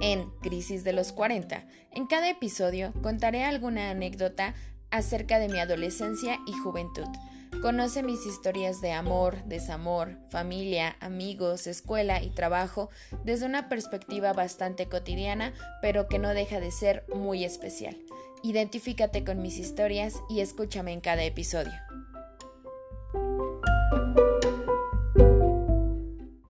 En Crisis de los 40, en cada episodio contaré alguna anécdota acerca de mi adolescencia y juventud. Conoce mis historias de amor, desamor, familia, amigos, escuela y trabajo desde una perspectiva bastante cotidiana, pero que no deja de ser muy especial. Identifícate con mis historias y escúchame en cada episodio.